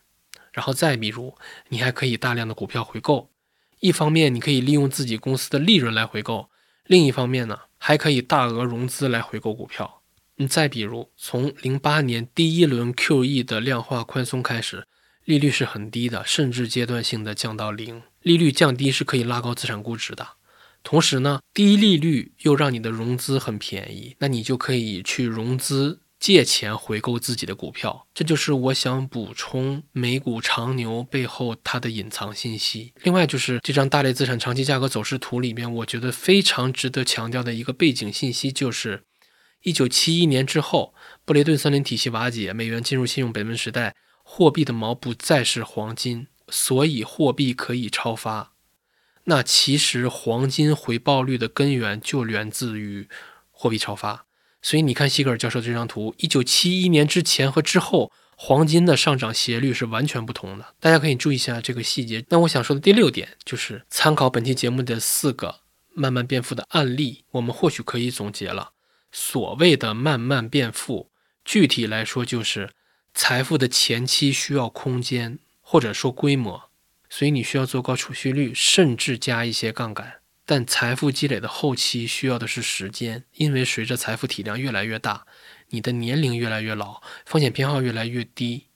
然后再比如，你还可以大量的股票回购。一方面，你可以利用自己公司的利润来回购；另一方面呢，还可以大额融资来回购股票。你再比如，从零八年第一轮 QE 的量化宽松开始，利率是很低的，甚至阶段性的降到零。利率降低是可以拉高资产估值的，同时呢，低利率又让你的融资很便宜，那你就可以去融资。借钱回购自己的股票，这就是我想补充美股长牛背后它的隐藏信息。另外，就是这张大类资产长期价格走势图里面，我觉得非常值得强调的一个背景信息，就是一九七一年之后，布雷顿森林体系瓦解，美元进入信用本位时代，货币的锚不再是黄金，所以货币可以超发。那其实黄金回报率的根源就源自于货币超发。所以你看，西格尔教授这张图，一九七一年之前和之后，黄金的上涨斜率是完全不同的。大家可以注意一下这个细节。那我想说的第六点就是，参考本期节目的四个慢慢变富的案例，我们或许可以总结了：所谓的慢慢变富，具体来说就是财富的前期需要空间或者说规模，所以你需要做高储蓄率，甚至加一些杠杆。但财富积累的后期需要的是时间，因为随着财富体量越来越大，你的年龄越来越老，风险偏好越来越低，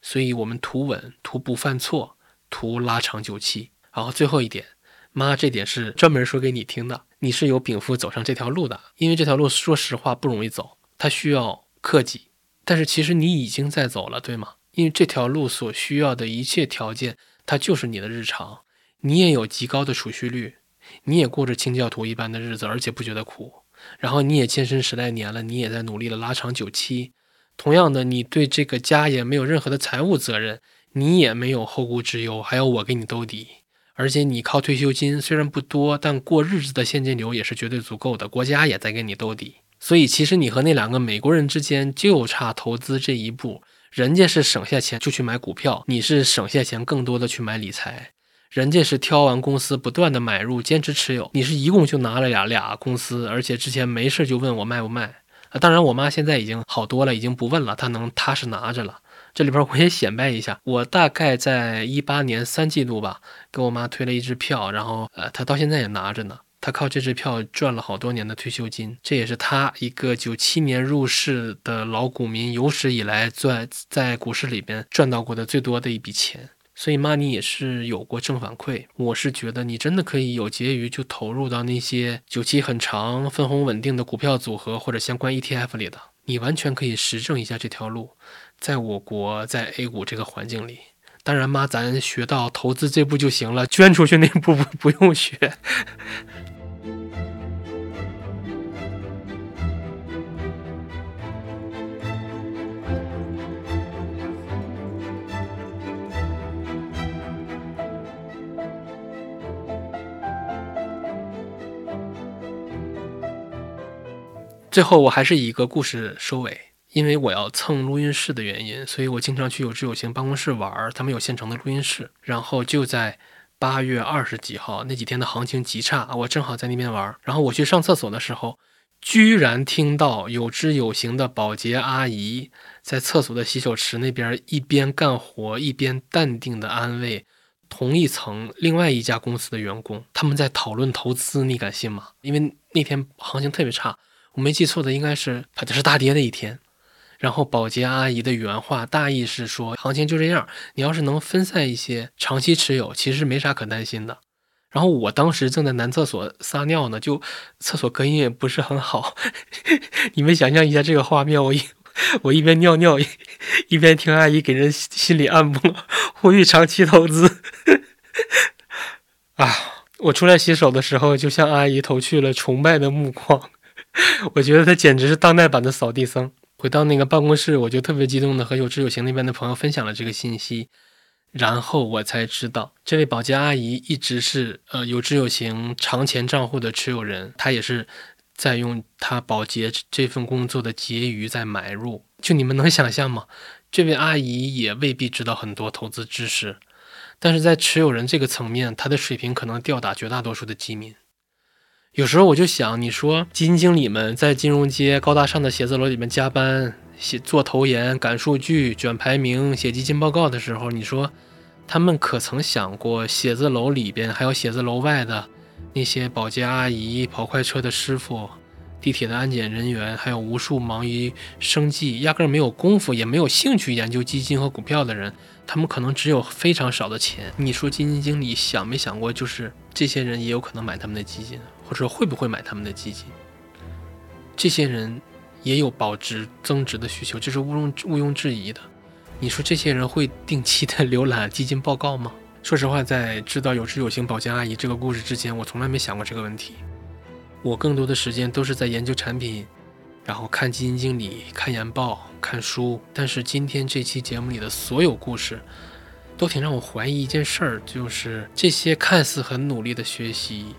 所以我们图稳，图不犯错，图拉长久期。然后最后一点，妈，这点是专门说给你听的，你是有禀赋走上这条路的，因为这条路说实话不容易走，它需要克己。但是其实你已经在走了，对吗？因为这条路所需要的一切条件，它就是你的日常，你也有极高的储蓄率。你也过着清教徒一般的日子，而且不觉得苦。然后你也健身十来年了，你也在努力的拉长久期。同样的，你对这个家也没有任何的财务责任，你也没有后顾之忧，还有我给你兜底。而且你靠退休金虽然不多，但过日子的现金流也是绝对足够的，国家也在给你兜底。所以其实你和那两个美国人之间就差投资这一步，人家是省下钱就去买股票，你是省下钱更多的去买理财。人家是挑完公司不断的买入，坚持持有。你是一共就拿了俩俩公司，而且之前没事就问我卖不卖啊？当然，我妈现在已经好多了，已经不问了，她能踏实拿着了。这里边我也显摆一下，我大概在一八年三季度吧，给我妈推了一支票，然后呃，她到现在也拿着呢。他靠这支票赚了好多年的退休金，这也是他一个九七年入市的老股民，有史以来赚在股市里边赚到过的最多的一笔钱。所以妈，你也是有过正反馈。我是觉得你真的可以有结余就投入到那些久期很长、分红稳定的股票组合或者相关 ETF 里的。你完全可以实证一下这条路，在我国在 A 股这个环境里。当然，妈，咱学到投资这步就行了，捐出去那步不 不用学。最后，我还是以一个故事收尾，因为我要蹭录音室的原因，所以我经常去有知有行办公室玩，他们有现成的录音室。然后就在八月二十几号那几天的行情极差，我正好在那边玩。然后我去上厕所的时候，居然听到有知有行的保洁阿姨在厕所的洗手池那边一边干活一边淡定的安慰同一层另外一家公司的员工，他们在讨论投资，你敢信吗？因为那天行情特别差。我没记错的，应该是它就是大跌的一天。然后保洁阿姨的原话大意是说，行情就这样，你要是能分散一些，长期持有，其实没啥可担心的。然后我当时正在男厕所撒尿呢，就厕所隔音也不是很好。你们想象一下这个画面，我一我一边尿尿一边听阿姨给人心里按摩，呼吁长期投资。啊！我出来洗手的时候，就向阿姨投去了崇拜的目光。我觉得他简直是当代版的扫地僧。回到那个办公室，我就特别激动的和有知有行那边的朋友分享了这个信息。然后我才知道，这位保洁阿姨一直是呃有知有行长钱账户的持有人，她也是在用她保洁这份工作的结余在买入。就你们能想象吗？这位阿姨也未必知道很多投资知识，但是在持有人这个层面，她的水平可能吊打绝大多数的基民。有时候我就想，你说基金经理们在金融街高大上的写字楼里面加班。写做投研、赶数据、卷排名、写基金报告的时候，你说他们可曾想过写字楼里边还有写字楼外的那些保洁阿姨、跑快车的师傅、地铁的安检人员，还有无数忙于生计、压根没有功夫也没有兴趣研究基金和股票的人？他们可能只有非常少的钱。你说基金经理想没想过，就是这些人也有可能买他们的基金，或者会不会买他们的基金？这些人。也有保值增值的需求，这是毋庸毋庸置疑的。你说这些人会定期的浏览基金报告吗？说实话，在知道有知有行保洁阿姨这个故事之前，我从来没想过这个问题。我更多的时间都是在研究产品，然后看基金经理、看研报、看书。但是今天这期节目里的所有故事，都挺让我怀疑一件事儿，就是这些看似很努力的学习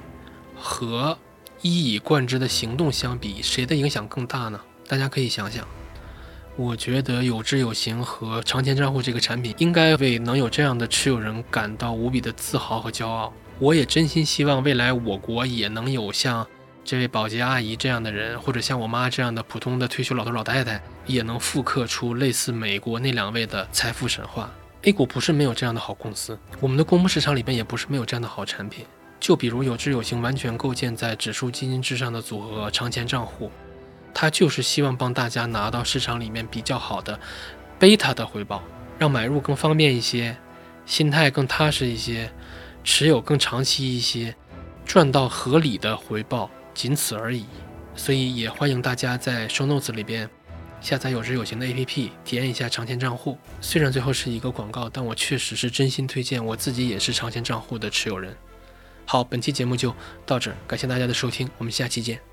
和一以贯之的行动相比，谁的影响更大呢？大家可以想想，我觉得有知有行和长钱账户这个产品，应该为能有这样的持有人感到无比的自豪和骄傲。我也真心希望未来我国也能有像这位保洁阿姨这样的人，或者像我妈这样的普通的退休老头老太太，也能复刻出类似美国那两位的财富神话。A 股不是没有这样的好公司，我们的公募市场里边也不是没有这样的好产品。就比如有知有行完全构建在指数基金之上的组合长钱账户。它就是希望帮大家拿到市场里面比较好的贝塔的回报，让买入更方便一些，心态更踏实一些，持有更长期一些，赚到合理的回报，仅此而已。所以也欢迎大家在 Show Notes 里边下载有知有行的 APP，体验一下长钱账户。虽然最后是一个广告，但我确实是真心推荐，我自己也是长钱账户的持有人。好，本期节目就到这，感谢大家的收听，我们下期见。